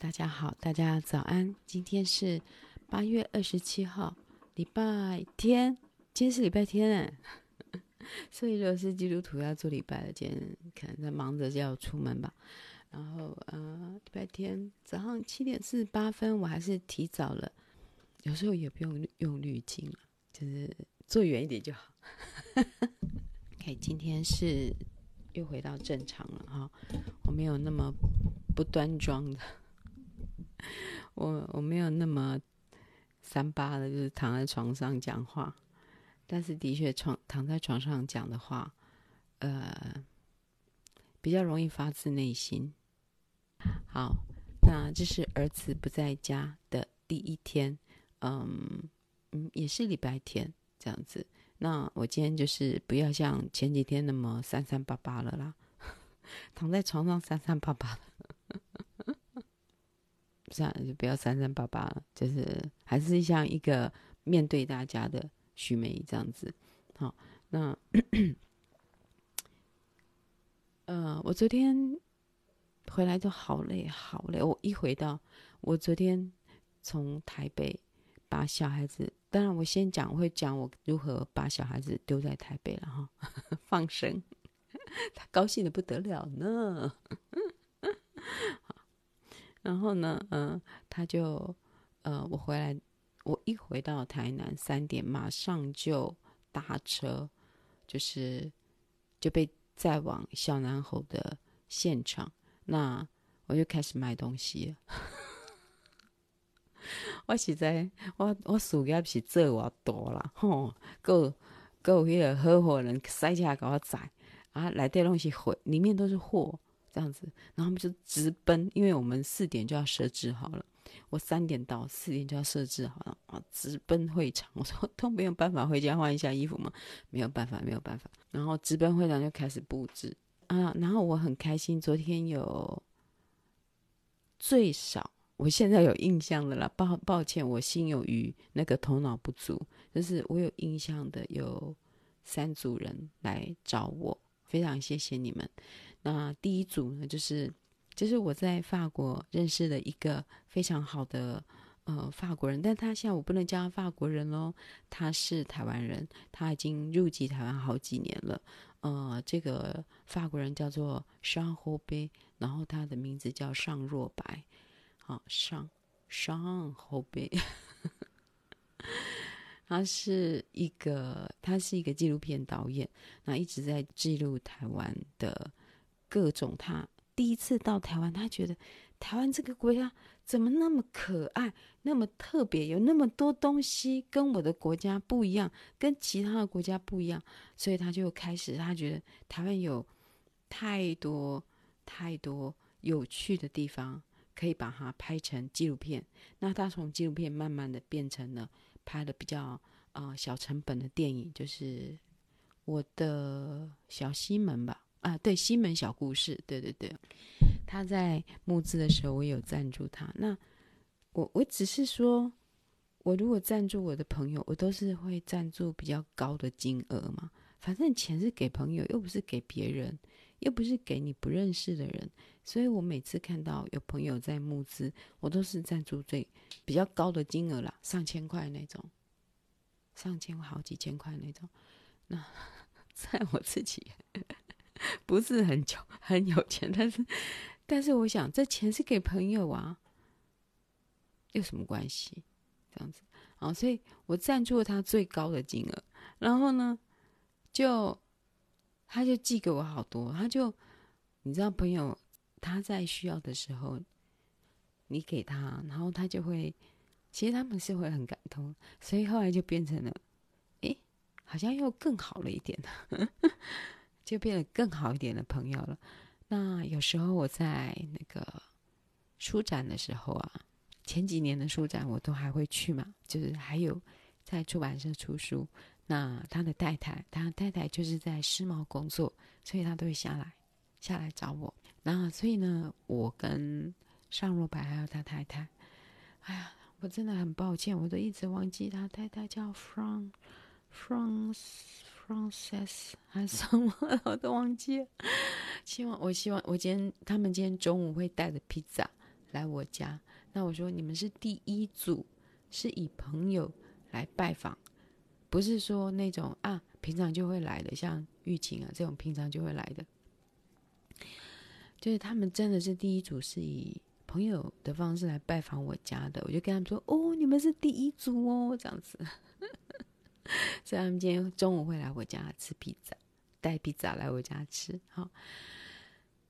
大家好，大家早安。今天是八月二十七号，礼拜天。今天是礼拜天哎，所以如果是基督徒要做礼拜的，今天可能在忙着要出门吧。然后呃，礼拜天早上七点四十八分，我还是提早了。有时候也不用用滤镜了，就是坐远一点就好。OK，今天是又回到正常了哈，我没有那么不端庄的。我我没有那么三八的，就是躺在床上讲话，但是的确床躺在床上讲的话，呃，比较容易发自内心。好，那这是儿子不在家的第一天，嗯嗯，也是礼拜天这样子。那我今天就是不要像前几天那么三三八八了啦，躺在床上三三八八。这样就不要三三八八了，就是还是像一个面对大家的许梅这样子。好，那呃，我昨天回来就好累，好累。我一回到我昨天从台北把小孩子，当然我先讲，我会讲我如何把小孩子丢在台北了哈，放生，他高兴的不得了呢。然后呢，嗯、他就，呃，我回来，我一回到台南三点，马上就搭车，就是就被载往小南侯的现场。那我就开始卖东西了。我实在，我我事业是做我多啦，吼，够够迄个合伙人塞车给我载啊，来的东西货，里面都是货。这样子，然后我们就直奔，因为我们四点就要设置好了。我三点到，四点就要设置好了啊，直奔会场。我说都没有办法回家换一下衣服吗？没有办法，没有办法。然后直奔会场就开始布置啊。然后我很开心，昨天有最少，我现在有印象的了。抱抱歉，我心有余，那个头脑不足。就是我有印象的有三组人来找我，非常谢谢你们。那第一组呢，就是就是我在法国认识的一个非常好的呃法国人，但他现在我不能叫他法国人喽，他是台湾人，他已经入籍台湾好几年了。呃，这个法国人叫做尚厚贝，然后他的名字叫尚若白，好尚尚厚贝，他是一个他是一个纪录片导演，那一直在记录台湾的。各种他第一次到台湾，他觉得台湾这个国家怎么那么可爱，那么特别，有那么多东西跟我的国家不一样，跟其他的国家不一样，所以他就开始，他觉得台湾有太多太多有趣的地方，可以把它拍成纪录片。那他从纪录片慢慢的变成了拍的比较呃小成本的电影，就是我的小西门吧。啊，对，西门小故事，对对对，他在募资的时候，我有赞助他。那我我只是说，我如果赞助我的朋友，我都是会赞助比较高的金额嘛。反正钱是给朋友，又不是给别人，又不是给你不认识的人。所以我每次看到有朋友在募资，我都是赞助最比较高的金额啦，上千块那种，上千好几千块那种。那 在我自己。不是很穷 很有钱，但是但是我想这钱是给朋友啊，有什么关系？这样子啊，所以我赞助了他最高的金额，然后呢，就他就寄给我好多，他就你知道，朋友他在需要的时候，你给他，然后他就会，其实他们是会很感动，所以后来就变成了，诶，好像又更好了一点。就变得更好一点的朋友了。那有时候我在那个书展的时候啊，前几年的书展我都还会去嘛。就是还有在出版社出书，那他的太太，他太太就是在世贸工作，所以他都会下来下来找我。那所以呢，我跟尚若白还有他太太，哎呀，我真的很抱歉，我都一直忘记他太太叫 Franc France。Process 还是什么，我都忘记了。希望我希望我今天他们今天中午会带着披萨来我家。那我说，你们是第一组，是以朋友来拜访，不是说那种啊平常就会来的，像玉琴啊这种平常就会来的。就是他们真的是第一组，是以朋友的方式来拜访我家的。我就跟他们说：“哦，你们是第一组哦，这样子。” 所以他们今天中午会来我家吃披萨，带披萨来我家吃。好，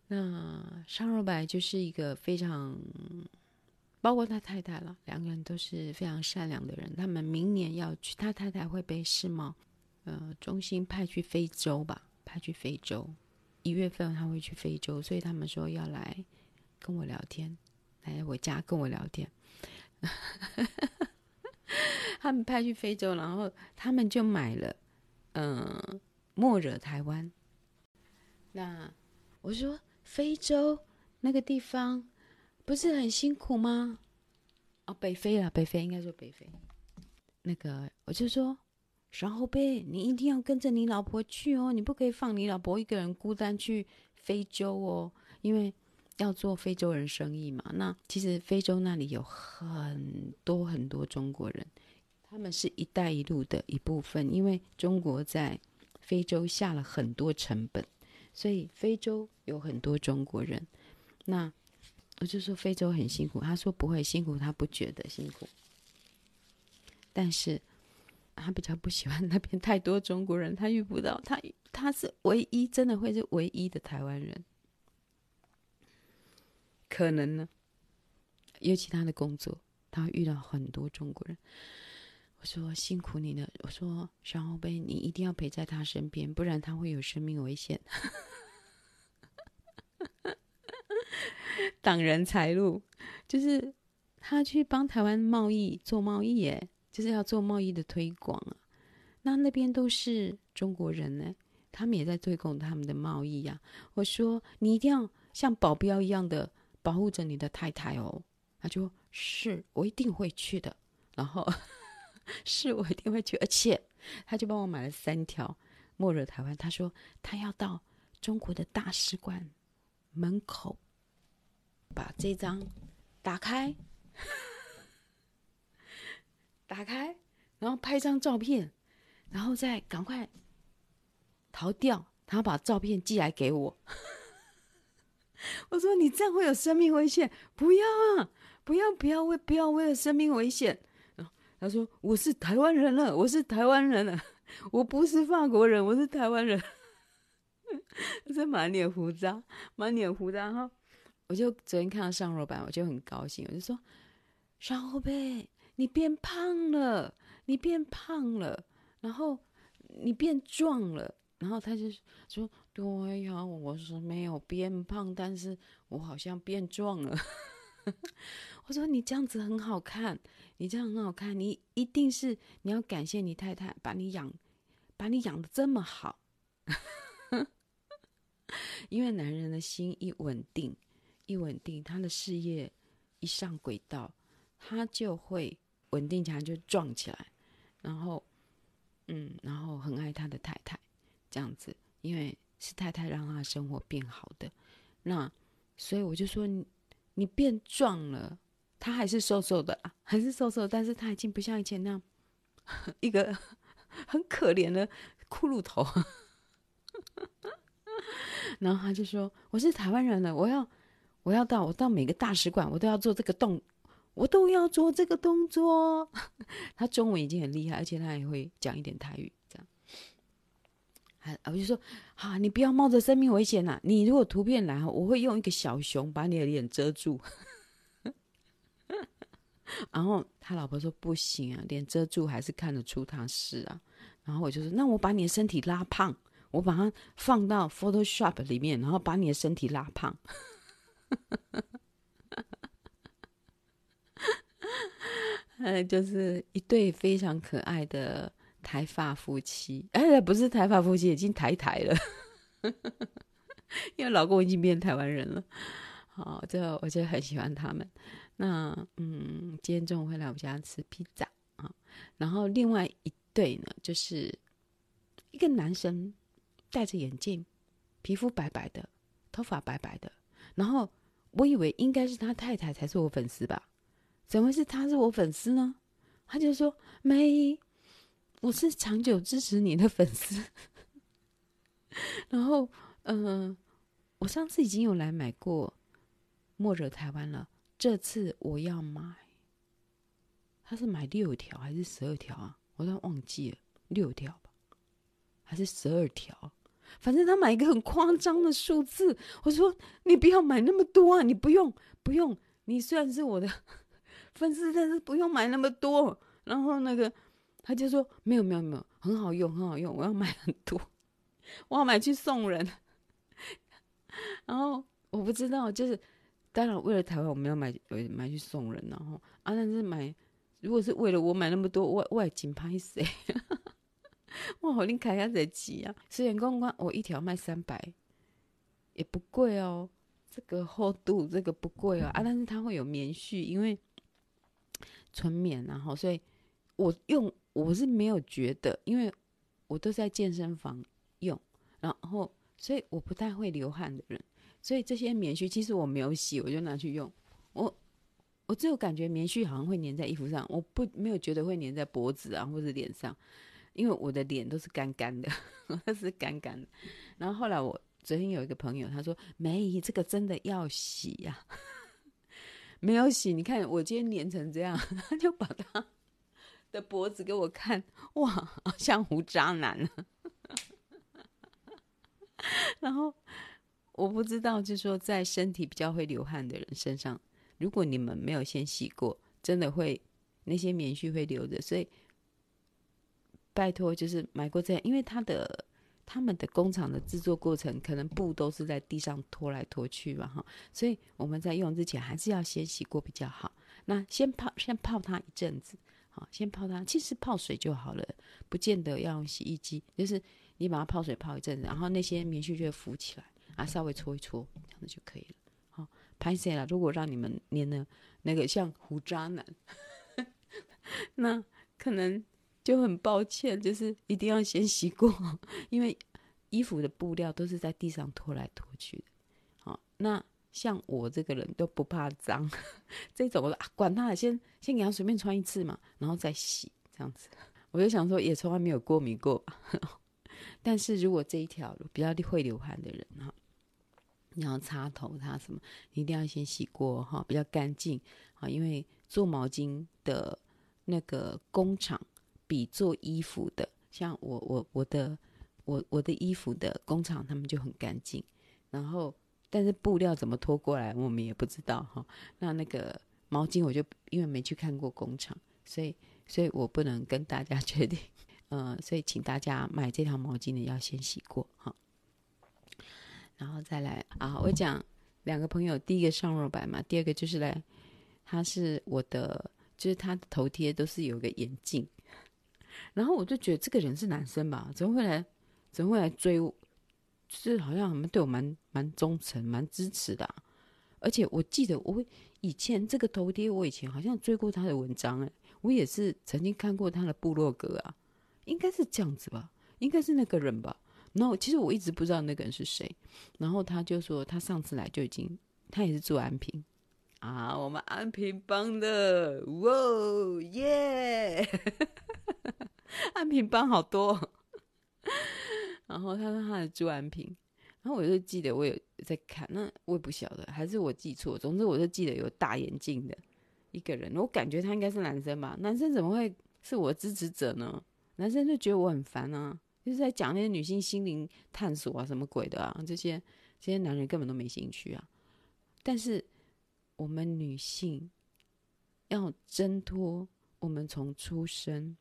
那尚若白就是一个非常，包括他太太了，两个人都是非常善良的人。他们明年要去，他太太会被世贸呃中心派去非洲吧，派去非洲。一月份他会去非洲，所以他们说要来跟我聊天，来我家跟我聊天。他们派去非洲，然后他们就买了，嗯、莫惹台湾。那我说非洲那个地方不是很辛苦吗？哦，北非了，北非应该说北非。那个我就说。然后呗，你一定要跟着你老婆去哦，你不可以放你老婆一个人孤单去非洲哦，因为要做非洲人生意嘛。那其实非洲那里有很多很多中国人，他们是一带一路的一部分，因为中国在非洲下了很多成本，所以非洲有很多中国人。那我就说非洲很辛苦，他说不会辛苦，他不觉得辛苦，但是。他比较不喜欢那边太多中国人，他遇不到他，他是唯一真的会是唯一的台湾人，可能呢，尤其他的工作，他遇到很多中国人。我说辛苦你了，我说小后辈，你一定要陪在他身边，不然他会有生命危险，挡人财路，就是他去帮台湾贸易做贸易耶。就是要做贸易的推广啊，那那边都是中国人呢，他们也在推广他们的贸易呀。我说你一定要像保镖一样的保护着你的太太哦。他就说是我一定会去的，然后 是我一定会去，而且他就帮我买了三条莫惹台湾。他说他要到中国的大使馆门口把这张打开。打开，然后拍张照片，然后再赶快逃掉。他把照片寄来给我。我说：“你这样会有生命危险，不要啊！不要，不要为不要为了生命危险。”他说：“我是台湾人了，我是台湾人了，我不是法国人，我是台湾人。”他说满脸胡渣，满脸胡渣哈。我就昨天看到尚若白，我就很高兴，我就说：“尚若白。”你变胖了，你变胖了，然后你变壮了，然后他就说：“对呀，我是没有变胖，但是我好像变壮了。”我说：“你这样子很好看，你这样很好看，你一定是你要感谢你太太把你养，把你养的这么好。”因为男人的心一稳定，一稳定，他的事业一上轨道，他就会。稳定起来就壮起来，然后，嗯，然后很爱他的太太，这样子，因为是太太让他生活变好的，那所以我就说你，你变壮了，他还是瘦瘦的，还是瘦瘦，但是他已经不像以前那样 一个很可怜的骷髅头，然后他就说我是台湾人了，我要我要到我到每个大使馆，我都要做这个动。我都要做这个动作。他中文已经很厉害，而且他也会讲一点台语，还我就说，哈，你不要冒着生命危险呐！你如果图片来，我会用一个小熊把你的脸遮住。然后他老婆说不行啊，脸遮住还是看得出他是啊。然后我就说，那我把你的身体拉胖，我把它放到 Photoshop 里面，然后把你的身体拉胖。呃，就是一对非常可爱的台发夫妻，哎，不是台发夫妻，已经台台了，因为老公已经变台湾人了。好，这我就很喜欢他们。那嗯，今天中午会来我家吃披萨啊。然后另外一对呢，就是一个男生戴着眼镜，皮肤白白的，头发白白的，然后我以为应该是他太太才是我粉丝吧？怎么是他是我粉丝呢？他就说：“没，我是长久支持你的粉丝。”然后，嗯、我上次已经有来买过莫惹台湾了，这次我要买。他是买六条还是十二条啊？我都忘记了，六条吧，还是十二条？反正他买一个很夸张的数字。我说：“你不要买那么多啊，你不用，不用。你虽然是我的。”粉丝，但是不用买那么多。然后那个他就说没有没有没有，很好用很好用，我要买很多，我要买去送人。然后我不知道，就是当然为了台湾我们要买买去送人，然后啊，但是买如果是为了我买那么多，我我也真歹势，我好你开下才急啊！虽然公关我一条卖三百，也不贵哦，这个厚度这个不贵哦啊，但是它会有棉絮，因为。纯棉，然后所以，我用我是没有觉得，因为我都在健身房用，然后所以我不太会流汗的人，所以这些棉絮其实我没有洗，我就拿去用。我我只有感觉棉絮好像会粘在衣服上，我不没有觉得会粘在脖子啊或者脸上，因为我的脸都是干干的，是干干的。然后后来我昨天有一个朋友他说：“梅姨，这个真的要洗呀。”没有洗，你看我今天粘成这样，他就把它的脖子给我看，哇，像胡渣男了。然后我不知道，就是说在身体比较会流汗的人身上，如果你们没有先洗过，真的会那些棉絮会留着，所以拜托，就是买过这样，因为它的。他们的工厂的制作过程，可能布都是在地上拖来拖去嘛，哈，所以我们在用之前还是要先洗过比较好。那先泡，先泡它一阵子，好，先泡它，其实泡水就好了，不见得要用洗衣机，就是你把它泡水泡一阵子，然后那些棉絮就会浮起来，啊，稍微搓一搓，这样子就可以了。好，拍谢了。如果让你们粘的那个像胡渣男，那可能。就很抱歉，就是一定要先洗过，因为衣服的布料都是在地上拖来拖去的。好，那像我这个人都不怕脏，这种我啊，管他，先先给他随便穿一次嘛，然后再洗这样子。我就想说，也从来没有过敏过。但是如果这一条比较会流汗的人哈，你要擦头擦什么，一定要先洗过哈，比较干净啊，因为做毛巾的那个工厂。比做衣服的，像我我我的我我的衣服的工厂，他们就很干净。然后，但是布料怎么拖过来，我们也不知道哈。那那个毛巾，我就因为没去看过工厂，所以所以我不能跟大家 确定。呃，所以请大家买这条毛巾的要先洗过哈。然后再来啊，我讲两个朋友，第一个上肉白嘛，第二个就是来，他是我的，就是他的头贴都是有个眼镜。然后我就觉得这个人是男生吧？怎么会来？怎么会来追我？就是好像他们对我蛮蛮忠诚、蛮支持的。而且我记得我以前这个头爹，我以前好像追过他的文章哎，我也是曾经看过他的部落格啊，应该是这样子吧？应该是那个人吧？然后其实我一直不知道那个人是谁。然后他就说他上次来就已经，他也是住安平啊，我们安平帮的，哇耶！安平帮好多，然后他说他是朱安平，然后我就记得我有在看，那我也不晓得，还是我记错。总之我就记得有大眼镜的一个人，我感觉他应该是男生吧？男生怎么会是我支持者呢？男生就觉得我很烦啊，就是在讲那些女性心灵探索啊，什么鬼的啊，这些这些男人根本都没兴趣啊。但是我们女性要挣脱我们从出生。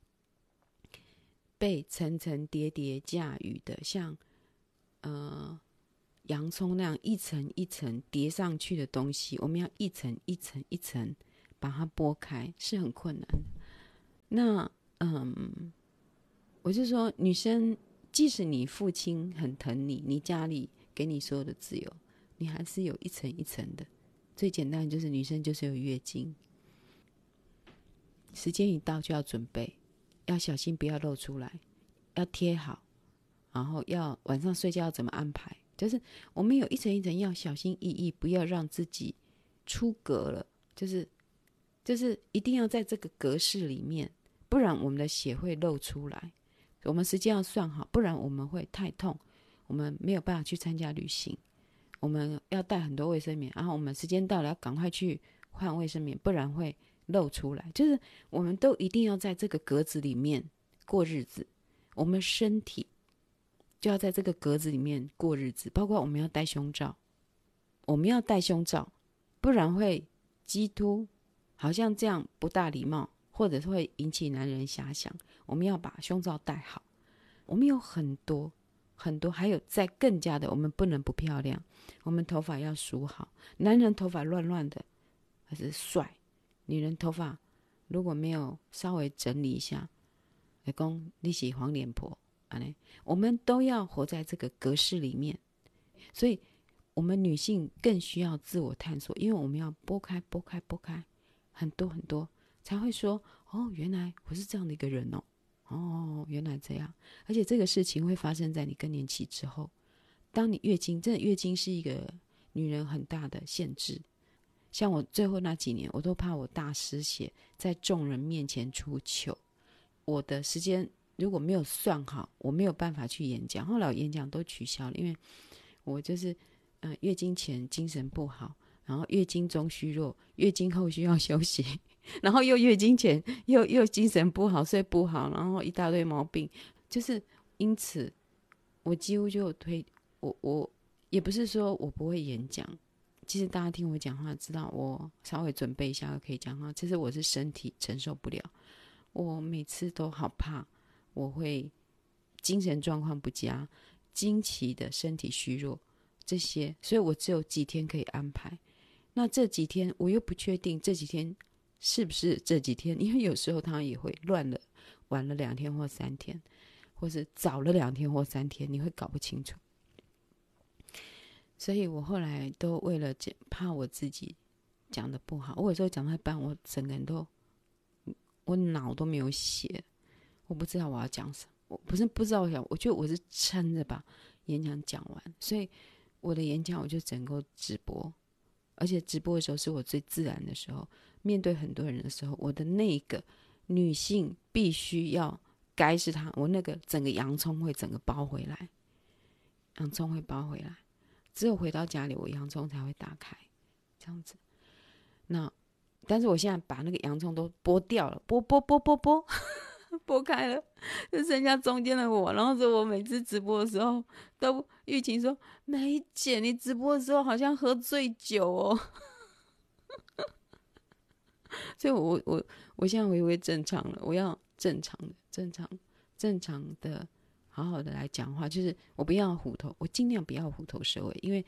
被层层叠叠驾驭的，像呃洋葱那样一层一层叠上去的东西，我们要一层一层一层把它剥开，是很困难的。那嗯，我就说，女生即使你父亲很疼你，你家里给你所有的自由，你还是有一层一层的。最简单就是女生就是有月经，时间一到就要准备。要小心，不要露出来，要贴好，然后要晚上睡觉要怎么安排，就是我们有一层一层要小心翼翼，不要让自己出格了，就是就是一定要在这个格式里面，不然我们的血会漏出来。我们时间要算好，不然我们会太痛，我们没有办法去参加旅行。我们要带很多卫生棉，然后我们时间到了要赶快去换卫生棉，不然会露出来。就是我们都一定要在这个格子里面过日子，我们身体就要在这个格子里面过日子。包括我们要戴胸罩，我们要戴胸罩，不然会激凸，好像这样不大礼貌，或者是会引起男人遐想。我们要把胸罩戴好。我们有很多。很多，还有再更加的，我们不能不漂亮，我们头发要梳好。男人头发乱乱的还是帅，女人头发如果没有稍微整理一下，老公你是黄脸婆啊！我们都要活在这个格式里面，所以我们女性更需要自我探索，因为我们要拨开、拨开、拨开很多很多，才会说哦，原来我是这样的一个人哦。哦，原来这样，而且这个事情会发生在你更年期之后。当你月经，真的月经是一个女人很大的限制。像我最后那几年，我都怕我大失血，在众人面前出糗。我的时间如果没有算好，我没有办法去演讲。后来我演讲都取消了，因为我就是嗯、月经前精神不好，然后月经中虚弱，月经后需要休息。然后又月经前又又精神不好，睡不好，然后一大堆毛病，就是因此我几乎就推我我也不是说我不会演讲，其实大家听我讲话知道我稍微准备一下就可以讲话，其实我是身体承受不了，我每次都好怕我会精神状况不佳，经期的身体虚弱这些，所以我只有几天可以安排，那这几天我又不确定这几天。是不是这几天？因为有时候他也会乱了，晚了两天或三天，或是早了两天或三天，你会搞不清楚。所以我后来都为了怕我自己讲的不好，我有时候讲到一半，我整个人都我脑都没有血，我不知道我要讲什么。我不是不知道我想，我觉得我是撑着把演讲讲完，所以我的演讲我就整个直播，而且直播的时候是我最自然的时候。面对很多人的时候，我的那个女性必须要该是她，我那个整个洋葱会整个包回来，洋葱会包回来，只有回到家里，我洋葱才会打开，这样子。那但是我现在把那个洋葱都剥掉了，剥剥剥剥剥，剥开了，就剩下中间的我。然后说我每次直播的时候，都玉琴说：“梅姐，你直播的时候好像喝醉酒哦。”所以我，我我我现在回归正常了。我要正常的、正常、正常的、好好的来讲话。就是我不要虎头，我尽量不要虎头蛇尾。因为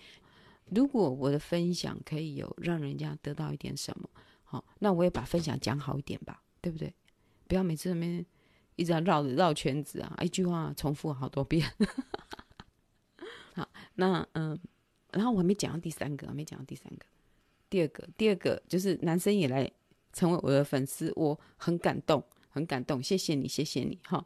如果我的分享可以有让人家得到一点什么，好，那我也把分享讲好一点吧，对不对？不要每次那边一直要绕绕圈子啊，一句话重复好多遍。好，那嗯，然后我还没讲到第三个，没讲到第三个，第二个，第二个就是男生也来。成为我的粉丝，我很感动，很感动，谢谢你，谢谢你，哈。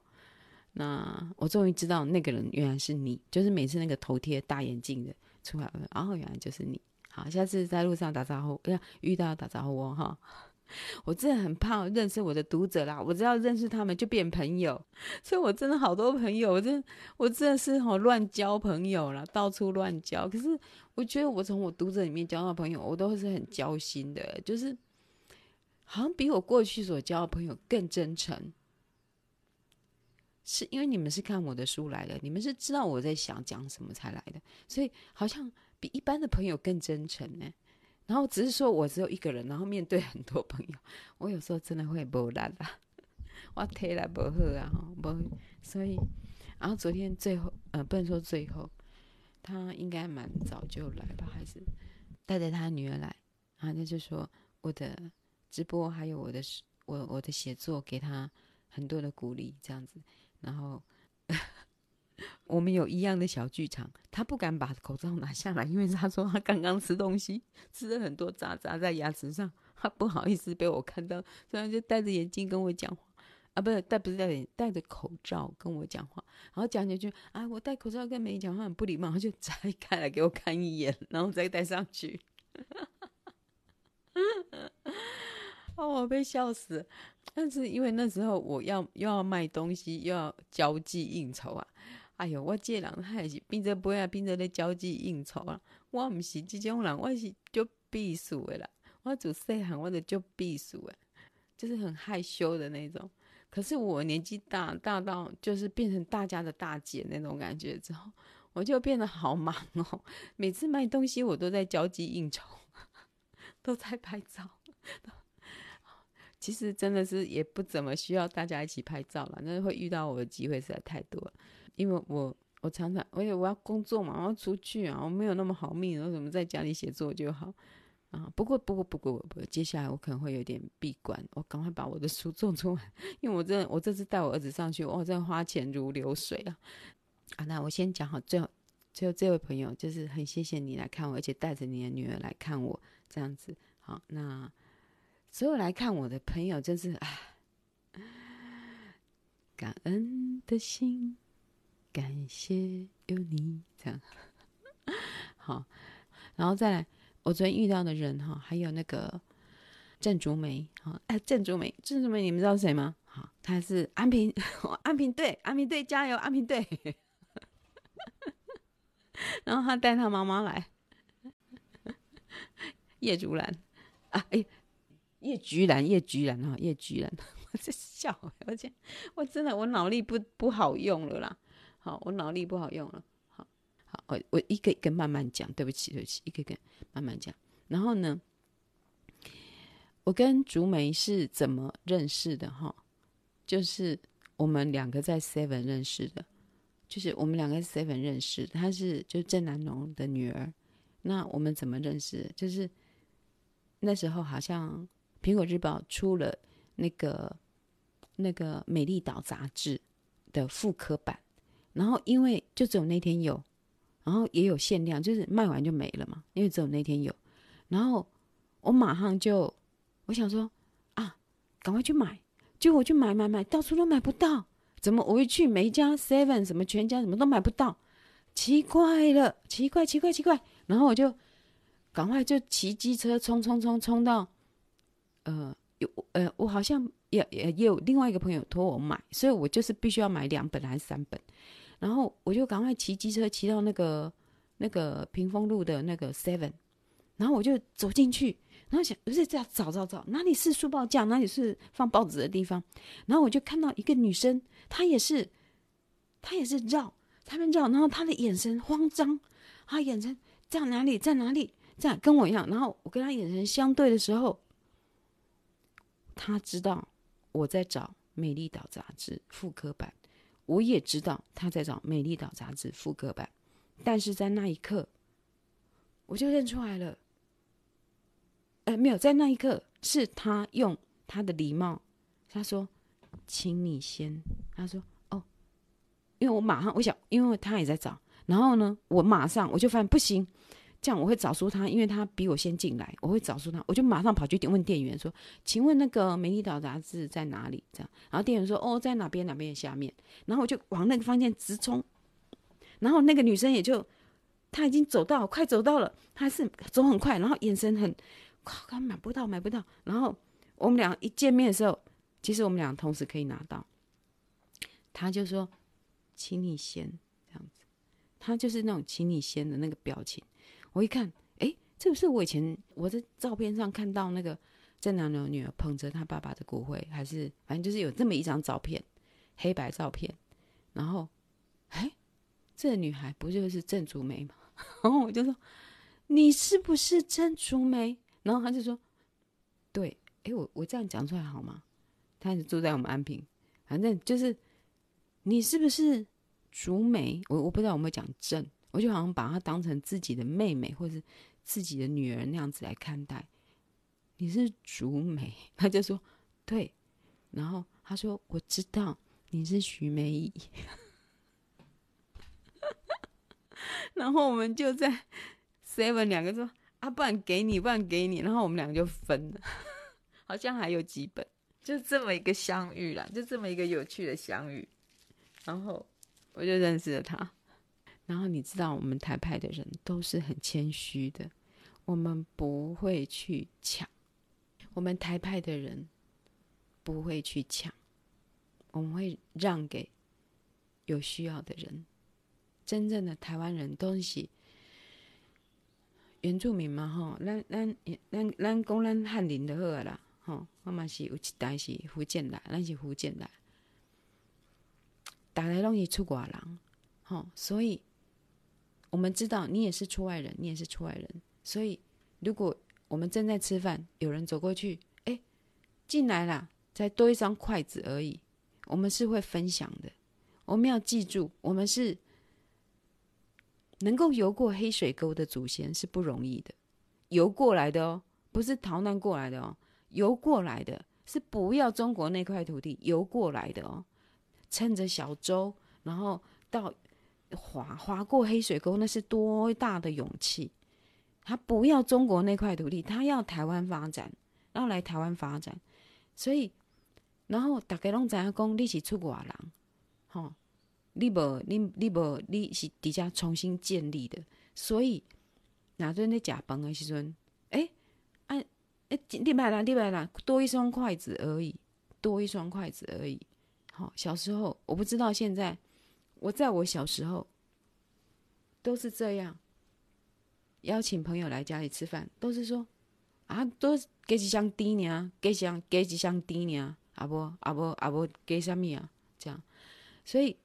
那我终于知道那个人原来是你，就是每次那个头贴大眼镜的出来，然哦，原来就是你。好，下次在路上打招呼，要遇到打招呼哦，哈。我真的很怕认识我的读者啦，我只要认识他们就变朋友，所以我真的好多朋友，我真我真的是好乱交朋友啦，到处乱交。可是我觉得我从我读者里面交到朋友，我都是很交心的，就是。好像比我过去所交的朋友更真诚，是因为你们是看我的书来的，你们是知道我在想讲什么才来的，所以好像比一般的朋友更真诚呢。然后只是说我只有一个人，然后面对很多朋友，我有时候真的会无力啦，我体力不好啊，不，所以，然后昨天最后，呃，不能说最后，他应该蛮早就来吧，还是带着他女儿来，然后他就说我的。直播还有我的我我的写作，给他很多的鼓励，这样子。然后我们有一样的小剧场，他不敢把口罩拿下来，因为他说他刚刚吃东西，吃了很多渣渣在牙齿上，他不好意思被我看到，所以他就戴着眼镜跟我讲话。啊，不是戴不是戴眼戴着口罩跟我讲话，然后讲几句啊，我戴口罩跟没讲话很不礼貌，他就摘 开来给我看一眼，然后再戴上去。我被笑死！但是因为那时候我要又要卖东西，又要交际应酬啊。哎呦，我这人还是变着不要变着在交际应酬啊。我不是这种人，我是就避暑的啦。我做细汉我就就避暑诶，就是很害羞的那种。可是我年纪大大到就是变成大家的大姐那种感觉之后，我就变得好忙哦。每次卖东西我都在交际应酬，都在拍照。其实真的是也不怎么需要大家一起拍照了，那会遇到我的机会实在太多了。因为我我常常，而且我要工作嘛，我要出去啊，我没有那么好命，为什么在家里写作就好啊？不过不过不过不过，接下来我可能会有点闭关，我赶快把我的书做出来，因为我真的我这次带我儿子上去，我真的花钱如流水啊！啊，那我先讲好，最后最后这位朋友就是很谢谢你来看我，而且带着你的女儿来看我，这样子好那。所有来看我的朋友，真是啊，感恩的心，感谢有你这样。好，然后再来，我昨天遇到的人哈，还有那个郑竹梅，好，哎，郑竹梅，郑竹梅，你们知道谁吗？好，他是安平，安平队，安平队加油，安平队。然后他带他妈妈来，叶竹兰 啊，哎。叶菊兰，叶菊兰哈，叶菊兰，我在笑，而且我真的我脑力不不好用了啦。好，我脑力不好用了。好，好，我我一个一个慢慢讲，对不起，对不起，一个一个慢慢讲。然后呢，我跟竹梅是怎么认识的？哈，就是我们两个在 Seven 认识的，就是我们两个 Seven 认识。她是就是郑南榕的女儿。那我们怎么认识？就是那时候好像。苹果日报出了那个那个《美丽岛》杂志的复刻版，然后因为就只有那天有，然后也有限量，就是卖完就没了嘛。因为只有那天有，然后我马上就我想说啊，赶快去买，结果我去买买买，到处都买不到，怎么我一去每一家 Seven 什么全家什么都买不到，奇怪了，奇怪奇怪奇怪，然后我就赶快就骑机车冲冲冲冲到。呃，有呃，我好像也也也有另外一个朋友托我买，所以我就是必须要买两本还是三本，然后我就赶快骑机车骑到那个那个屏风路的那个 Seven，然后我就走进去，然后想不是这样找找找，哪里是书报架，哪里是放报纸的地方，然后我就看到一个女生，她也是，她也是绕，他们绕，然后她的眼神慌张，她眼神在哪里，在哪里，在跟我一样，然后我跟她眼神相对的时候。他知道我在找《美丽岛》杂志复刻版，我也知道他在找《美丽岛》杂志复刻版，但是在那一刻，我就认出来了。呃，没有，在那一刻是他用他的礼貌，他说：“请你先。”他说：“哦，因为我马上我想，因为他也在找，然后呢，我马上我就发现不行。”这样我会找出他，因为他比我先进来，我会找出他，我就马上跑去问店员说：“请问那个《美丽岛》杂志在哪里？”这样，然后店员说：“哦，在哪边哪边下面。”然后我就往那个方向直冲，然后那个女生也就，她已经走到，快走到了，她是走很快，然后眼神很，靠，刚买不到，买不到。然后我们俩一见面的时候，其实我们俩同时可以拿到，他就说：“请你先这样子。”他就是那种“请你先”的那个表情。我一看，哎，这不是我以前我在照片上看到那个郑南榕女儿捧着她爸爸的骨灰，还是反正就是有这么一张照片，黑白照片。然后，哎，这个女孩不就是郑竹梅吗？然后我就说，你是不是郑竹梅？然后他就说，对，哎，我我这样讲出来好吗？他是住在我们安平，反正就是你是不是竹梅？我我不知道有没有讲郑。我就好像把她当成自己的妹妹，或是自己的女儿那样子来看待。你是竹梅，他就说对，然后他说我知道你是徐梅姨，然后我们就在 seven 两个说啊，不然给你，不然给你，然后我们两个就分了，好像还有几本，就这么一个相遇啦，就这么一个有趣的相遇，然后我就认识了他。然后你知道，我们台派的人都是很谦虚的，我们不会去抢。我们台派的人不会去抢，我们会让给有需要的人。真正的台湾人都是原住民嘛，吼，咱咱咱咱讲咱汉人就好啦，吼，我嘛是有一代是福建来，咱是福建来，大家拢是出外人，吼，所以我们知道你也是出外人，你也是出外人，所以如果我们正在吃饭，有人走过去，哎，进来了，再多一双筷子而已，我们是会分享的，我们要记住，我们是。能够游过黑水沟的祖先是不容易的，游过来的哦，不是逃难过来的哦，游过来的是不要中国那块土地游过来的哦，趁着小舟，然后到划划过黑水沟，那是多大的勇气！他不要中国那块土地，他要台湾发展，要来台湾发展，所以，然后大家拢知影讲你是出国人，吼。你无，你你无，你是底下重新建立的，所以哪阵在食饭的时阵，哎，哎，哎，你买啦，你买啦，多一双筷子而已，多一双筷子而已。好，小时候我不知道，现在我在我小时候都是这样，邀请朋友来家里吃饭，都是说啊，都给几箱低呢，给几箱，给几箱低呢，啊不，啊不，啊不，给什么呀？这样，所以。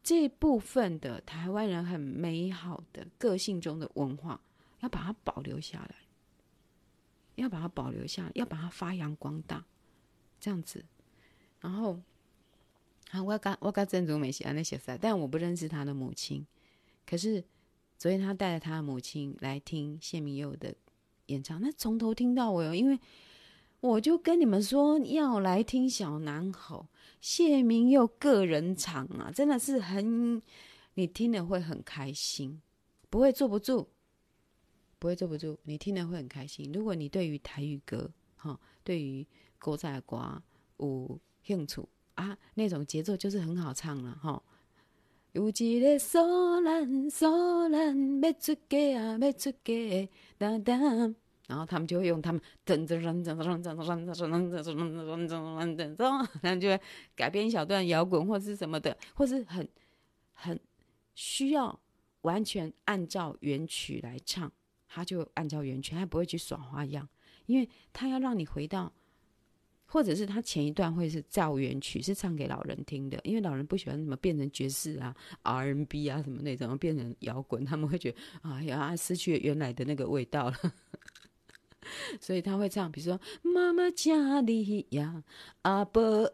这部分的台湾人很美好的个性中的文化，要把它保留下来，要把它保留下来，要把它发扬光大，这样子。然后，啊，我刚我刚珍珠美写，啊那些菜，但我不认识他的母亲。可是昨天他带着他的母亲来听谢明佑的演唱，那从头听到尾哦，因为我就跟你们说要来听小南吼。谢明佑个人场啊，真的是很，你听了会很开心，不会坐不住，不会坐不住，你听了会很开心。如果你对于台语歌，哈，对于古早歌有兴趣啊，那种节奏就是很好唱了，哈。有一个索兰索兰要出家啊，要出家，哒哒。然后他们就会用他们噔噔噔噔噔噔噔噔噔噔噔噔噔噔噔，然后就会改编一小段摇滚或是什么的，或是很很需要完全按照原曲来唱，他就按照原曲，他不会去耍花样，因为他要让你回到，或者是他前一段会是造原曲，是唱给老人听的，因为老人不喜欢什么变成爵士啊、R&B 啊什么那种，变成摇滚，他们会觉得哎呀，失去原来的那个味道了。所以他会唱，比如说“妈妈家里呀，阿伯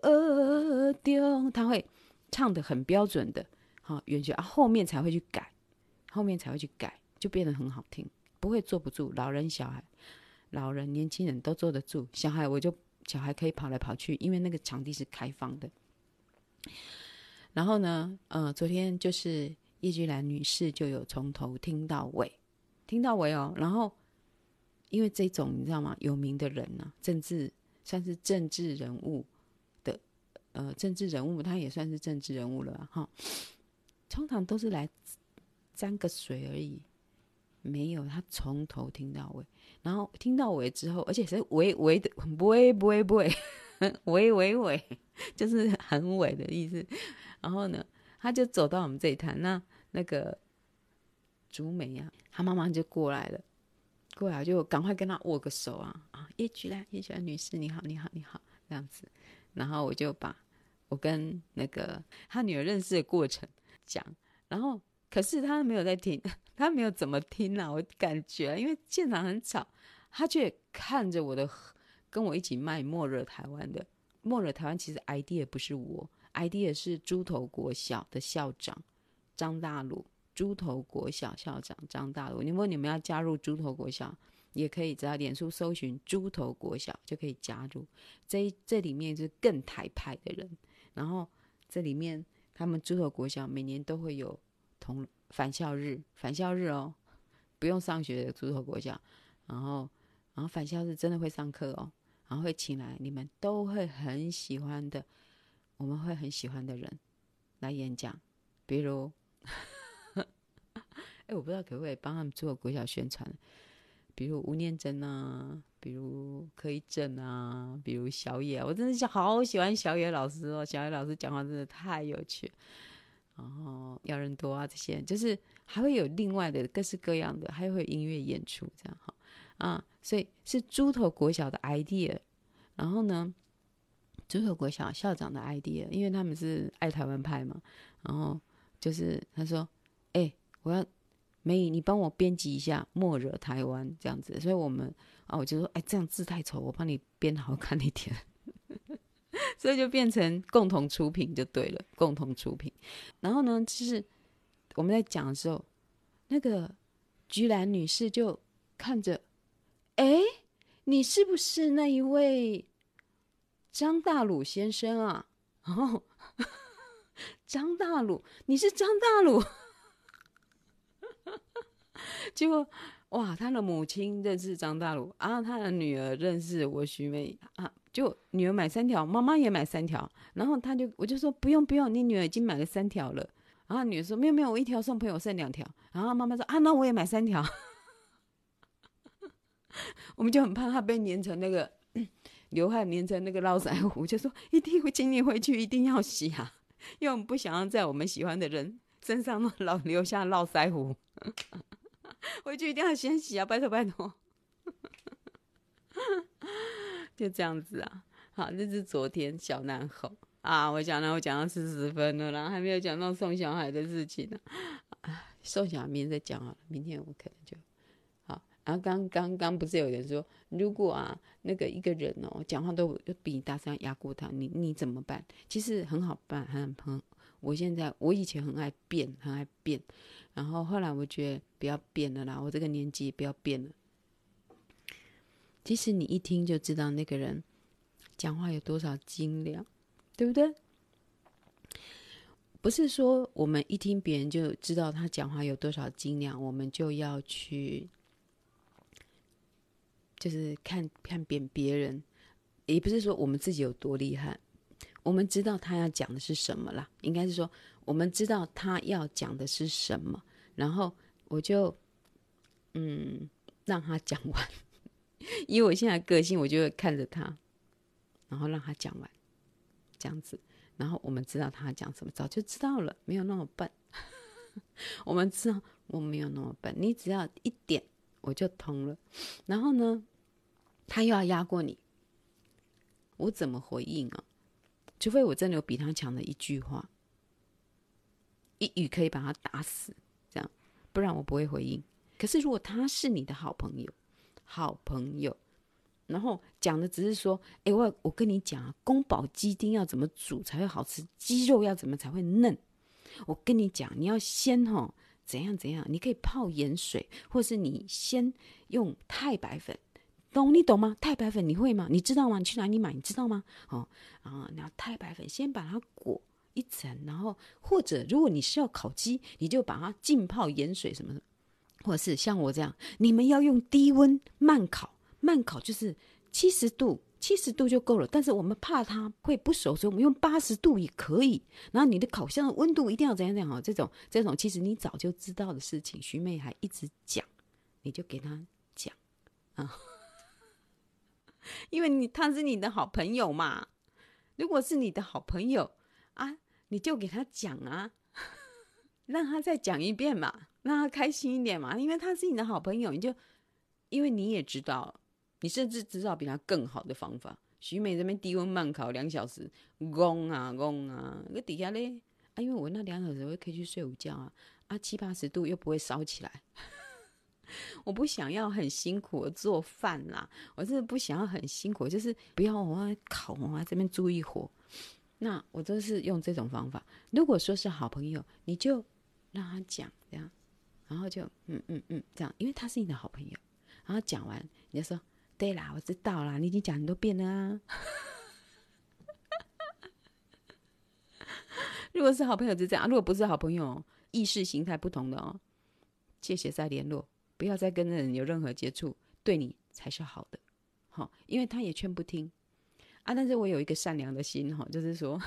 丢”，他会唱的很标准的，好原曲啊，后面才会去改，后面才会去改，就变得很好听，不会坐不住。老人、小孩、老人、年轻人都坐得住，小孩我就小孩可以跑来跑去，因为那个场地是开放的。然后呢，呃，昨天就是叶菊兰女士就有从头听到尾，听到尾哦，然后。因为这种你知道吗？有名的人呢、啊，政治算是政治人物的，呃，政治人物他也算是政治人物了哈。通常都是来沾个水而已，没有他从头听到尾，然后听到尾之后，而且是尾尾的，不会不会不会，尾尾尾，就是很尾的意思。然后呢，他就走到我们这一摊，那那个竹梅呀、啊，他妈妈就过来了。过来就赶快跟他握个手啊啊！叶菊兰，叶菊兰女士，你好，你好，你好，这样子。然后我就把我跟那个他女儿认识的过程讲，然后可是他没有在听，他没有怎么听啊，我感觉因为现场很吵，他却看着我的，跟我一起卖《末日台湾》的《末日台湾》，其实 idea 不是我，idea 是猪头国小的校长张大鲁。猪头国小校长张大鲁，如果你们要加入猪头国小，也可以只要脸书搜寻猪头国小就可以加入。这这里面是更台派的人，然后这里面他们猪头国小每年都会有同返校日，返校日哦，不用上学的猪头国小，然后然后返校日真的会上课哦，然后会请来你们都会很喜欢的，我们会很喜欢的人来演讲，比如，哎，我不知道可不可以帮他们做国小宣传，比如吴念真啊，比如柯一正啊，比如小野，我真的是好喜欢小野老师哦，小野老师讲话真的太有趣。然后要人多啊，这些就是还会有另外的各式各样的，还会有音乐演出这样哈啊，所以是猪头国小的 idea。然后呢，猪头国小校长的 idea，因为他们是爱台湾派嘛，然后就是他说：“哎，我要梅姨，你帮我编辑一下，莫惹台湾这样子。”所以我们啊，我就说：“哎，这样字太丑，我帮你编好看一点。” 所以就变成共同出品就对了，共同出品。然后呢，就是我们在讲的时候，那个居兰女士就看着，哎，你是不是那一位张大鲁先生啊？哦，张大鲁，你是张大鲁？结果哇，他的母亲认识张大鲁啊，他的女儿认识我许妹啊。就女儿买三条，妈妈也买三条，然后他就我就说不用不用，你女儿已经买了三条了。然后女儿说没有没有，我一条送朋友剩两条。然后妈妈说啊，那我也买三条。我们就很怕他被粘成那个 流汗粘成那个络腮胡，就说一定会请你回去一定要洗啊，因为我们不想要在我们喜欢的人身上老 留下络腮胡，回去一定要先洗啊，拜托拜托。就这样子啊，好，这是昨天小男猴啊，我讲了，我讲到四十分了，然后还没有讲到送小孩的事情呢，啊，送小孩明天再讲好了，明天我可能就好。然后刚刚刚不是有人说，如果啊那个一个人哦讲话都比你大声压过他，你你怎么办？其实很好办，很很。我现在我以前很爱变，很爱变，然后后来我觉得不要变了啦，我这个年纪不要变了。其实你一听就知道那个人讲话有多少斤两，对不对？不是说我们一听别人就知道他讲话有多少斤两，我们就要去就是看看扁别人，也不是说我们自己有多厉害，我们知道他要讲的是什么啦。应该是说我们知道他要讲的是什么，然后我就嗯让他讲完。以我现在个性，我就会看着他，然后让他讲完，这样子，然后我们知道他讲什么，早就知道了，没有那么笨。我们知道我没有那么笨，你只要一点我就通了。然后呢，他又要压过你，我怎么回应啊？除非我真的有比他强的一句话，一语可以把他打死，这样，不然我不会回应。可是如果他是你的好朋友，好朋友，然后讲的只是说，哎，我我跟你讲啊，宫保鸡丁要怎么煮才会好吃，鸡肉要怎么才会嫩。我跟你讲，你要先哈、哦、怎样怎样，你可以泡盐水，或是你先用太白粉，懂你懂吗？太白粉你会吗？你知道吗？你去哪里买？你知道吗？哦啊，然后太白粉先把它裹一层，然后或者如果你是要烤鸡，你就把它浸泡盐水什么的。或者是像我这样，你们要用低温慢烤，慢烤就是七十度，七十度就够了。但是我们怕它会不熟，所以我们用八十度也可以。然后你的烤箱的温度一定要怎样怎样好，这种这种其实你早就知道的事情，徐妹还一直讲，你就给他讲啊，因为你他是你的好朋友嘛。如果是你的好朋友啊，你就给他讲啊，让他再讲一遍嘛。让他开心一点嘛，因为他是你的好朋友，你就因为你也知道，你甚至知道比他更好的方法。徐美这边低温慢烤两小时，嗡啊嗡啊，那底下嘞啊，因为我那两小时我可以去睡午觉啊，啊七八十度又不会烧起来。我不想要很辛苦的做饭啦，我是不想要很辛苦，就是不要我烤我这边注意火。那我都是用这种方法。如果说是好朋友，你就让他讲这样。然后就嗯嗯嗯这样，因为他是你的好朋友。然后讲完，你就说：“对啦，我知道啦，你已经讲很多遍了啊。”如果是好朋友就这样，如果不是好朋友，意识形态不同的哦，谢谢再联络，不要再跟人有任何接触，对你才是好的。因为他也劝不听啊。但是我有一个善良的心，哈，就是说，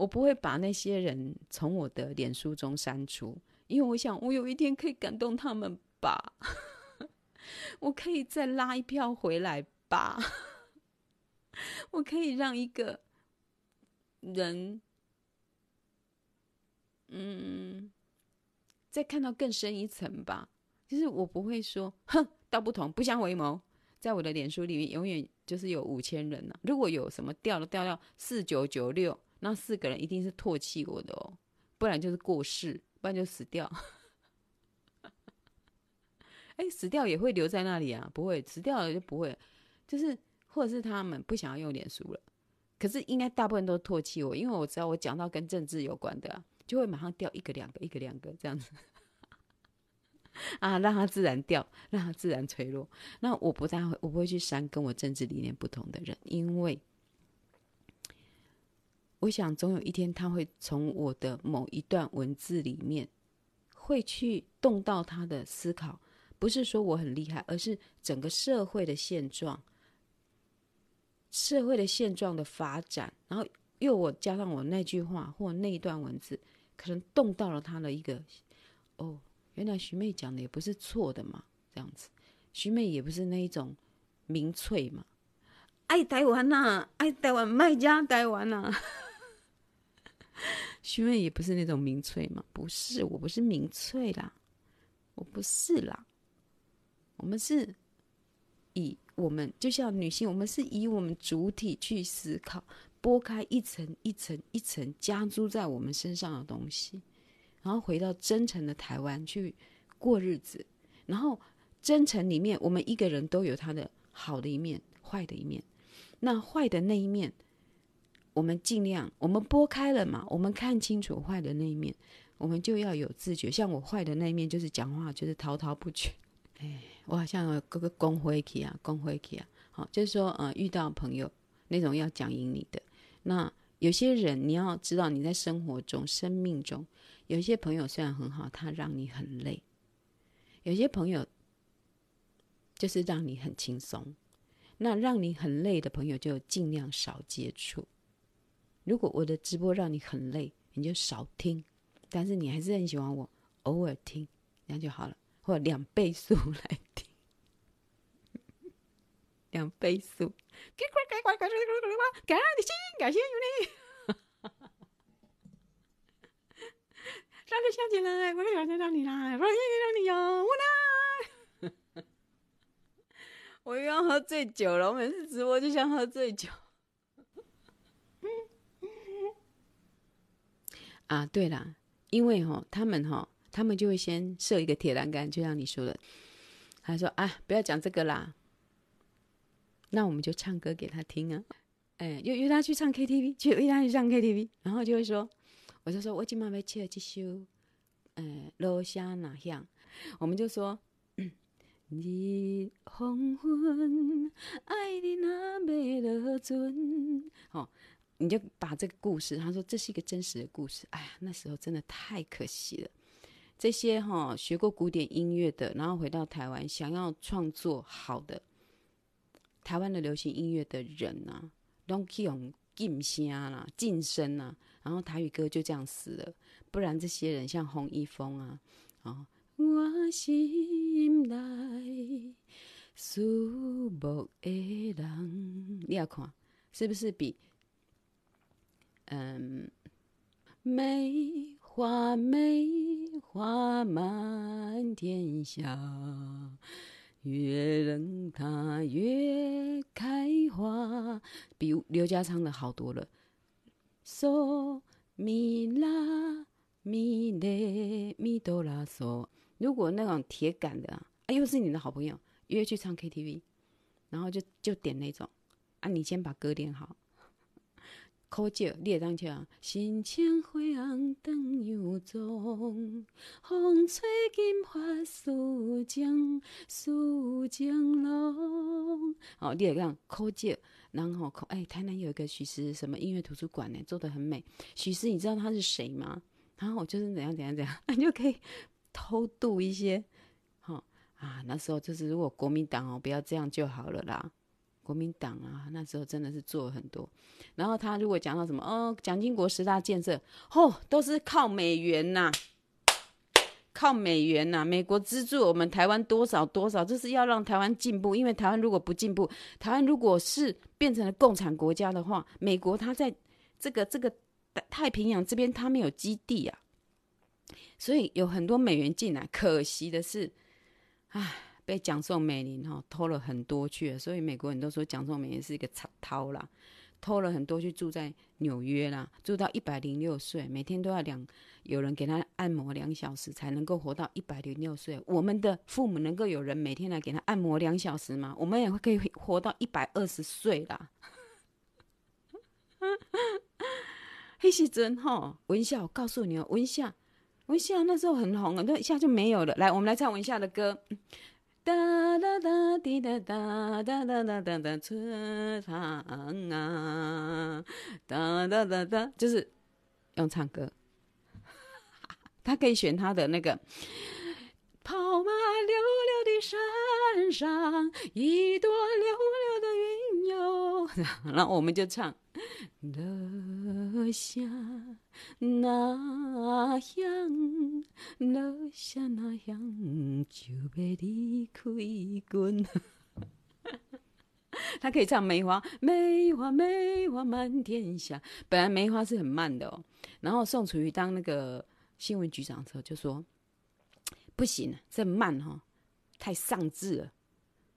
我不会把那些人从我的脸书中删除，因为我想，我有一天可以感动他们吧，我可以再拉一票回来吧，我可以让一个人，嗯。再看到更深一层吧，就是我不会说，哼，道不同不相为谋。在我的脸书里面，永远就是有五千人呢、如果有什么掉了掉到四九九六，那四个人一定是唾弃我的哦，不然就是过世，不然就死掉。哎，死掉也会留在那里啊？不会，死掉了就不会，就是或者是他们不想要用脸书了。可是应该大部分都唾弃我，因为我知道我讲到跟政治有关的啊。就会马上掉一个两个一个两个这样子 啊，让它自然掉，让它自然垂落。那我不太会，我不会去删跟我政治理念不同的人，因为我想总有一天他会从我的某一段文字里面会去动到他的思考，不是说我很厉害，而是整个社会的现状，社会的现状的发展，然后又我加上我那句话或那一段文字。可能动到了他的一个哦，原来徐妹讲的也不是错的嘛，这样子，徐妹也不是那一种民粹嘛，爱台湾呐、啊，爱台湾卖家台湾呐、啊，徐妹也不是那种民粹嘛，不是，我不是民粹啦，我不是啦，我们是以我们就像女性，我们是以我们主体去思考。剥开一层一层一层加诸在我们身上的东西，然后回到真诚的台湾去过日子。然后真诚里面，我们一个人都有他的好的一面、坏的一面。那坏的那一面，我们尽量我们拨开了嘛，我们看清楚坏的那一面，我们就要有自觉。像我坏的那一面，就是讲话就是滔滔不绝。哎，我好像有各个公会去啊，公会去啊。好，就是说，呃，遇到朋友那种要讲赢你的。那有些人，你要知道，你在生活中、生命中，有一些朋友虽然很好，他让你很累；有些朋友就是让你很轻松。那让你很累的朋友，就尽量少接触。如果我的直播让你很累，你就少听；但是你还是很喜欢我，偶尔听，那就好了，或两倍速来听。两倍速，感恩的心，感谢有你。让你想起来，我想让你来，我想让你有我来。我又要喝醉酒了，我每次直播就像喝醉酒。啊，对啦，因为哈，他们哈，他们就会先设一个铁栏杆，就像你说的，他说啊，不要讲这个啦。那我们就唱歌给他听啊，哎，又约他去唱 KTV，去约他去唱 KTV，然后就会说，我就说我今晚要唱这首，呃，落下哪样？我们就说，日黄昏，爱你那美的尊，哦，你就把这个故事，他说这是一个真实的故事，哎呀，那时候真的太可惜了，这些哈、学过古典音乐的，然后回到台湾想要创作好的。台湾的流行音乐的人呐、啊，都去用噤声啦、噤声呐，然后台语歌就这样死了。不然这些人像洪一峰啊，啊，我心内思慕的人，你要看是不是比嗯，梅花梅花满天下。越等它越开花，比刘家昌的好多了。嗦咪拉咪嘞咪哆啦嗦。如果那种铁杆的啊，啊，又是你的好朋友，约去唱 KTV，然后就就点那种啊，你先把歌练好。考究你会当唱，新青花红灯又总，风吹金花素净素净浓。哦，你会讲考究，然后考哎，台南有一个许师什么音乐图书馆呢，做得很美。许师，你知道他是谁吗？然后我就是怎样怎样怎样，你就可以偷渡一些。好、哦，啊，那时候就是如果国民党哦不要这样就好了啦。国民党啊，那时候真的是做了很多。然后他如果讲到什么哦，蒋经国十大建设，哦，都是靠美元呐、靠美元呐、美国资助我们台湾多少多少，就是要让台湾进步。因为台湾如果不进步，台湾如果是变成了共产国家的话，美国他在这个这个太平洋这边他没有基地啊，所以有很多美元进来。可惜的是，唉。被蒋宋美龄哈偷了很多去，所以美国人都说蒋宋美龄是一个贼偷啦，偷了很多去住在纽约啦，住到一百零六岁，每天都要两有人给他按摩两小时才能够活到一百零六岁。我们的父母能够有人每天来给他按摩两小时吗？我们也会可以活到一百二十岁啦。黑西真哈文夏，我告诉你哦，文夏文夏那时候很红啊，那一下就没有了。来，我们来唱文夏的歌。哒哒哒滴哒哒哒哒哒哒哒池塘啊，哒哒哒哒，就是用唱歌，他可以选他的那个跑马溜溜的山上，一朵溜溜的云然后我们就唱。落下那样，落下那样，就要离开阮。他可以唱梅花，梅花梅花满天下。本来梅花是很慢的哦，然后宋楚瑜当那个新闻局长的时候就说：“不行，这慢哈、太丧志了。”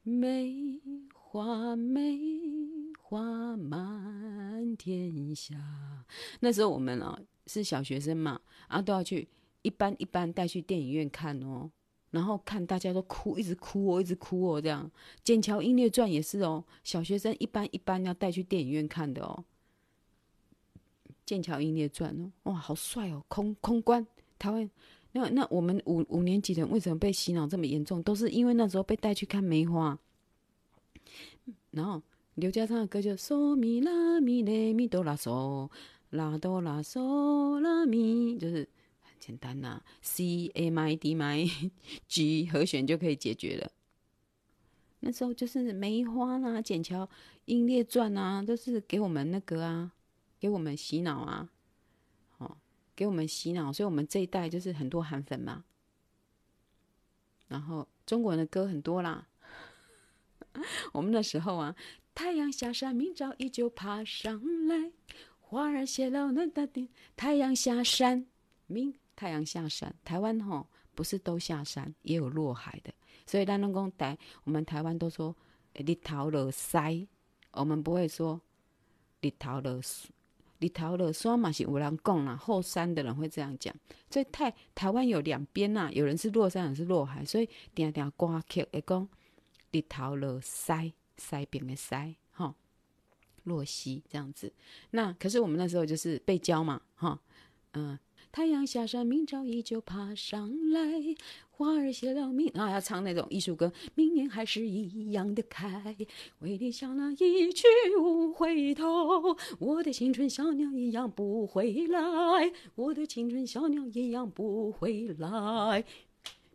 梅花梅。花满天下。那时候我们啊是小学生嘛，啊都要去一班一班带去电影院看哦，然后看大家都哭，一直哭哦，一直哭哦，这样。《剑桥英烈传》也是哦，小学生一班一班要带去电影院看的哦，《剑桥英烈传》哦，哇，好帅哦，空空关台湾。那那我们五五年级的为什么被洗脑这么严重？都是因为那时候被带去看梅花，然后。刘家昌的歌就嗦咪拉咪来咪哆拉嗦拉哆拉嗦拉咪，就是很简单呐，C A M I D M I G 和弦就可以解决了。那时候就是梅花啦，《剑桥英烈传》啊，都是给我们那个啊，给我们洗脑啊，哦，给我们洗脑，所以我们这一代就是很多韩粉嘛。然后中国人的歌很多啦，我们那时候啊。太阳下山，明朝依旧爬上来。花儿谢了那大地。太阳下山，明太阳下山。台湾吼不是都下山，也有落海的。所以咱拢讲台，我们台湾都说日头落西，我们不会说日头落日头落山嘛，是有人讲啦，后山的人会这样讲。所以台台湾有两边呐，有人是落山，有人是落海。所以定定歌曲会讲日头落西。西边的西，哈，落西这样子。那可是我们那时候就是被教嘛，哈，嗯，太阳下山，明朝依旧爬上来，花儿谢了明啊，要唱那种艺术歌，明年还是一样的开，为你想那一去无回头，我的青春小鸟一样不回来，我的青春小鸟一样不回来。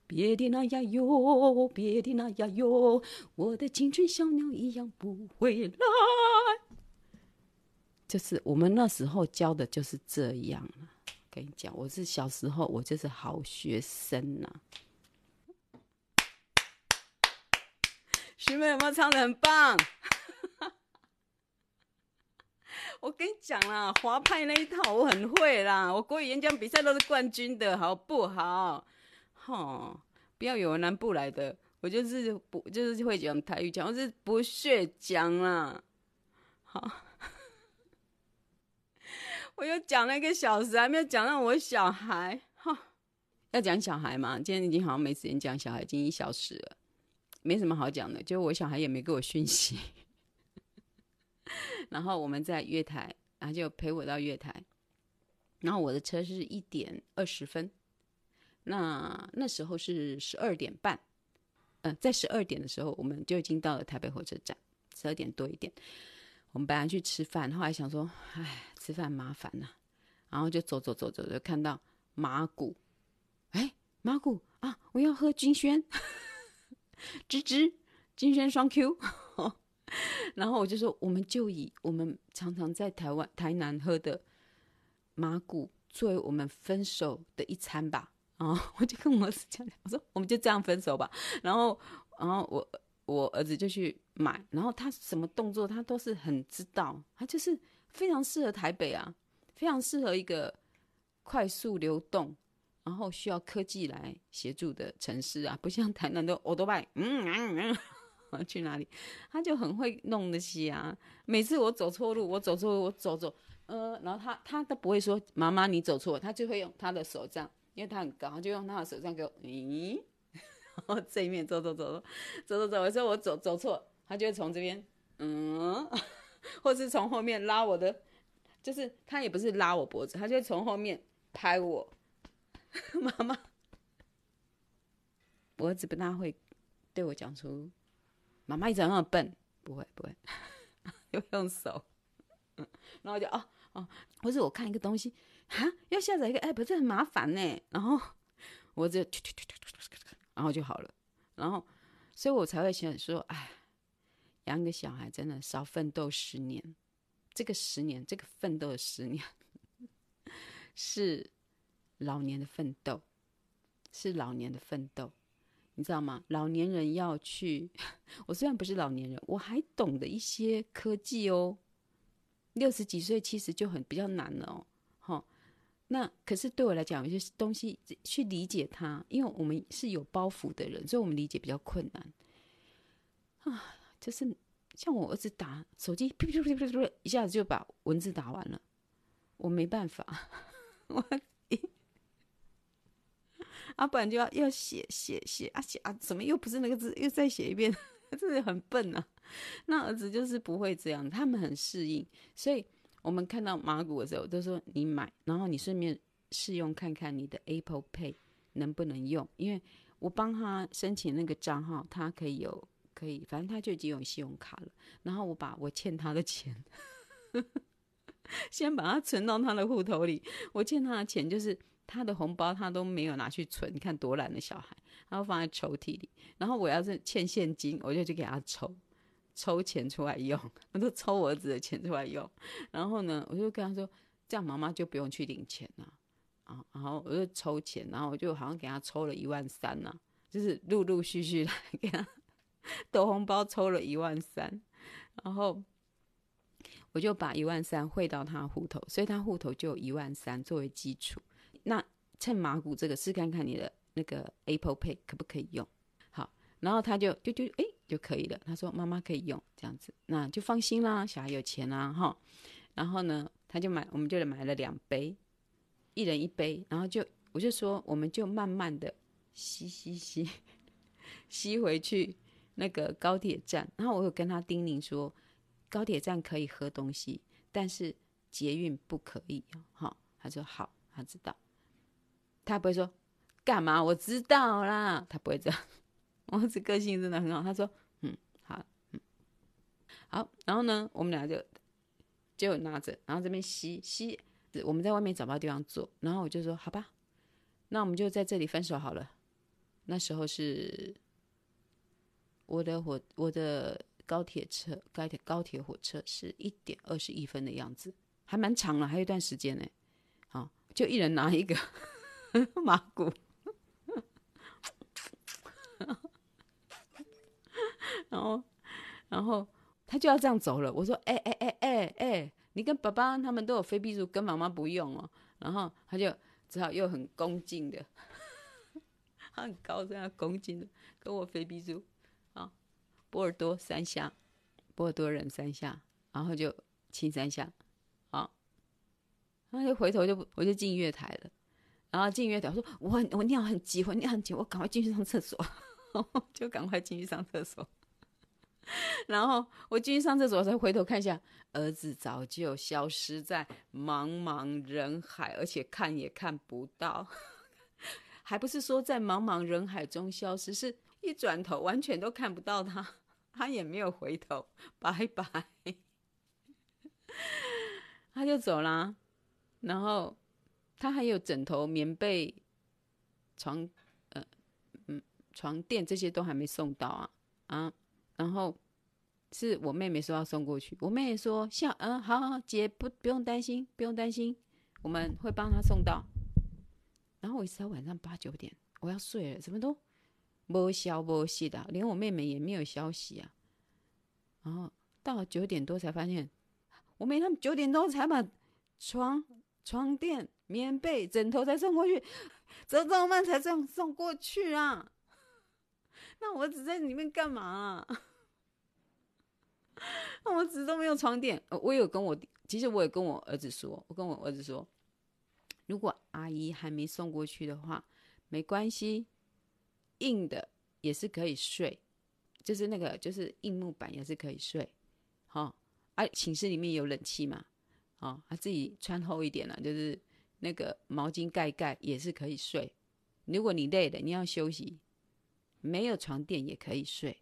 别的那呀哟，别的那呀哟，我的青春小鸟一样不回来。就是我们那时候教的就是这样。跟你讲，我是小时候我就是好学生呐、啊。徐妹有没有唱的很棒？我跟你讲啦，华派那一套我很会啦，我国语演讲比赛都是冠军的，好不好？哦，不要有南部来的，我就是不就是会讲台语讲，我是不屑讲啦。好，我又讲了一个小时，还没有讲到我小孩。哈，要讲小孩嘛？今天已经好像没时间讲小孩，已经一小时了，没什么好讲的。就我小孩也没给我讯息，然后我们在月台，然后就陪我到月台，然后我的车是一点二十分。那那时候是十二点半，嗯、呃，在十二点的时候，我们就已经到了台北火车站。十二点多一点，我们本来去吃饭，后来想说，哎，吃饭麻烦呐，然后就走走走走，就看到麻古，哎，麻古啊，我要喝金萱，芝芝金萱双 Q。然后我就说，我们就以我们常常在台湾台南喝的麻古作为我们分手的一餐吧。然后我就跟我儿子讲，我说我们就这样分手吧。然后，然后我我儿子就去买，然后他什么动作他都是很知道，他就是非常适合台北啊，非常适合一个快速流动，然后需要科技来协助的城市啊，不像台南的欧多拜，嗯嗯嗯。去哪里？他就很会弄那些啊。每次我走错路，我走错路，我走走，呃，然后他他都不会说妈妈你走错，他就会用他的手这样，因为他很高，就用他的手这样给我，咦，然后这一面走走走走走走走，我说我走走错，他就会从这边，嗯，或是从后面拉我的，就是他也不是拉我脖子，他就会从后面拍我，妈妈，我儿子不大会对我讲出。妈妈一直那么笨，不会不会，又用手，然后就哦哦，或是我看一个东西，哈，要下载一个 app，这很麻烦呢。然后我就，然后就好了。然后，所以我才会想说，哎，养个小孩真的少奋斗十年，这个十年，这个奋斗的十年，是老年的奋斗，是老年的奋斗。你知道吗？老年人要去，我虽然不是老年人，我还懂得一些科技哦。六十几岁其实就很比较难了哦。那可是对我来讲，有些东西去理解它，因为我们是有包袱的人，所以我们理解比较困难啊。就是像我儿子打手机，噗噗噗噗噗，一下子就把文字打完了，我没办法，我。啊，不然就要要写写写啊写啊，怎么又不是那个字，又再写一遍，真的很笨啊。那儿子就是不会这样，他们很适应。所以我们看到马古的时候，都说你买，然后你顺便试用看看你的 Apple Pay 能不能用，因为我帮他申请那个账号，他可以有可以，反正他就已经有信用卡了。然后我把我欠他的钱，先把它存到他的户头里。我欠他的钱就是。他的红包他都没有拿去存，你看多懒的小孩，然后放在抽屉里。然后我要是欠现金，我就去给他抽，抽钱出来用，我就抽我儿子的钱出来用。然后呢，我就跟他说，这样妈妈就不用去领钱了啊。然后我就抽钱，然后我就好像给他抽了一万三呐，就是陆陆续续来给他 抖红包，抽了一万三，然后我就把一万三汇到他户头，所以他户头就有一万三作为基础。那趁麻古这个试看看你的那个 Apple Pay 可不可以用？好，然后他就就就哎就可以了。他说妈妈可以用这样子，那就放心啦，小孩有钱啦哈。然后呢，他就买，我们就买了两杯，一人一杯。然后就我就说，我们就慢慢的吸吸吸吸回去那个高铁站。然后我有跟他叮咛说，高铁站可以喝东西，但是捷运不可以。哈，他说好，他知道。他不会说干嘛，我知道啦。他不会这样，我儿子个性真的很好。他说：“嗯，好，嗯，好。”然后呢，我们俩就就拿着，然后这边吸吸。我们在外面找不到地方坐，然后我就说：“好吧，那我们就在这里分手好了。”那时候是我的火，我的高铁车，高铁高铁火车是一点二十一分的样子，还蛮长了，还有一段时间呢。好，就一人拿一个。麻古，然后，然后他就要这样走了。我说：“哎哎哎哎哎，你跟爸爸他们都有飞币珠，跟妈妈不用哦。”然后他就只好又很恭敬的，他很高这样恭敬的跟我飞币珠啊，波尔多三下，波尔多人三下，然后就亲三下，啊，然后就回头就我就进月台了。然后进月台，我说我我尿很急，我尿很急，我赶快进去上厕所，就赶快进去上厕所。然后我进去上厕所，才回头看一下，儿子早就消失在茫茫人海，而且看也看不到，还不是说在茫茫人海中消失，是一转头完全都看不到他，他也没有回头，拜拜，他就走了，然后。他还有枕头、棉被、床，呃，嗯，床垫这些都还没送到啊啊！然后是我妹妹说要送过去，我妹妹说像嗯，好好好，姐不不用担心，不用担心，我们会帮她送到。然后我一直到晚上八九点，我要睡了，怎么都没消没息的，连我妹妹也没有消息啊。然后到了九点多才发现，我妹他们九点多才把床、床垫、棉被、枕头才送过去，怎么这么慢才这样送过去啊？那我只在里面干嘛啊？那我只都没有床垫，我有跟我，其实我也跟我儿子说，我跟我儿子说。如果阿姨还没送过去的话，没关系，硬的也是可以睡，就是那个就是硬木板也是可以睡，好、哦，啊，寝室里面有冷气嘛，哦，他、自己穿厚一点了，就是那个毛巾盖盖也是可以睡。如果你累了，你要休息，没有床垫也可以睡，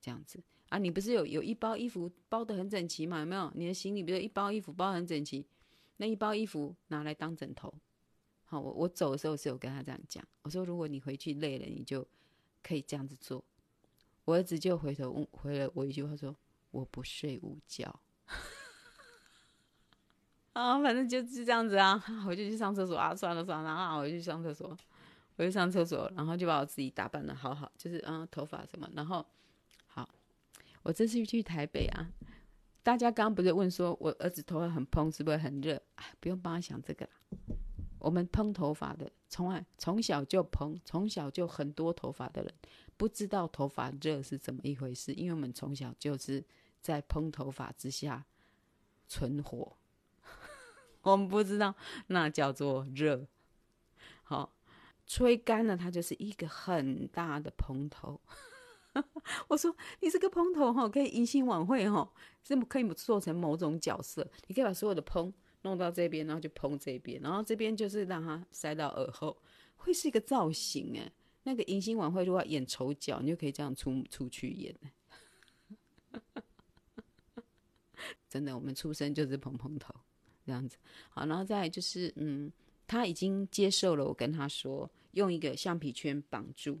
这样子啊，你不是有有一包衣服包得很整齐吗？有没有？你的行李不是一包衣服包得很整齐？那一包衣服拿来当枕头，好，我我走的时候是有跟他这样讲，我说如果你回去累了，你就可以这样子做。我儿子就回头问回了我一句话说：“我不睡午觉。”啊，反正就是这样子啊，我就去上厕所啊，算了算了，然后我就去上厕所，我就上厕所，然后就把我自己打扮得好好，就是啊头发什么，然后好，我这次去台北啊。大家刚刚不是问说，我儿子头发很蓬，是不是很热？哎，不用帮他想这个啦。我们蓬头发的，从来从小就蓬，从小就很多头发的人，不知道头发热是怎么一回事。因为我们从小就是在蓬头发之下存活，我们不知道那叫做热。好，吹干了，它就是一个很大的蓬头。我说你这个蓬头哈，可以迎新晚会哈，这么可以做成某种角色。你可以把所有的蓬弄到这边，然后就蓬这边，然后这边就是让它塞到耳后，会是一个造型哎。那个迎新晚会如果演丑角，你就可以这样出出去演。真的，我们出生就是蓬蓬头这样子。好，然后再就是嗯，他已经接受了我跟他说，用一个橡皮圈绑住。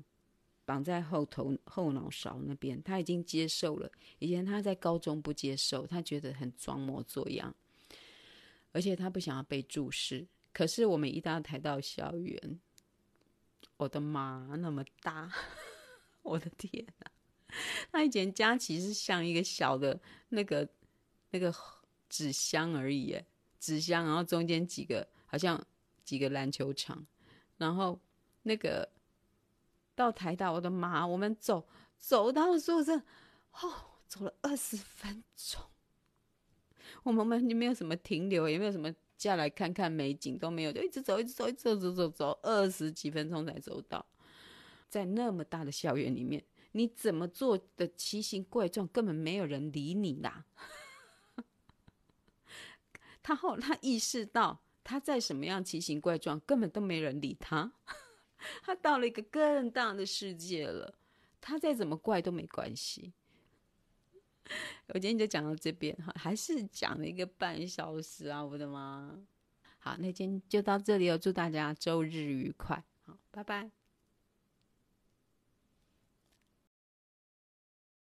绑在后头后脑勺那边，他已经接受了。以前他在高中不接受，他觉得很装模作样，而且他不想要被注视。可是我们一到台到校园，我的妈，那么大，我的天哪！他以前家其实像一个小的那个那个纸箱而已，纸箱，然后中间几个好像几个篮球场，然后那个。到台大，我的妈！我们走走到宿舍，哦，走了二十分钟。我们完全没有什么停留，也没有什么下来看看美景，都没有，就一直走，一直走，一直走，走走走，二十几分钟才走到。在那么大的校园里面，你怎么做的奇形怪状，根本没有人理你啦。他后他意识到，他再什么样奇形怪状，根本都没人理他。他到了一个更大的世界了，他再怎么怪都没关系。我今天就讲到这边哈，还是讲了一个半小时啊，我的妈！好，那今天就到这里哦，祝大家周日愉快，好，拜拜。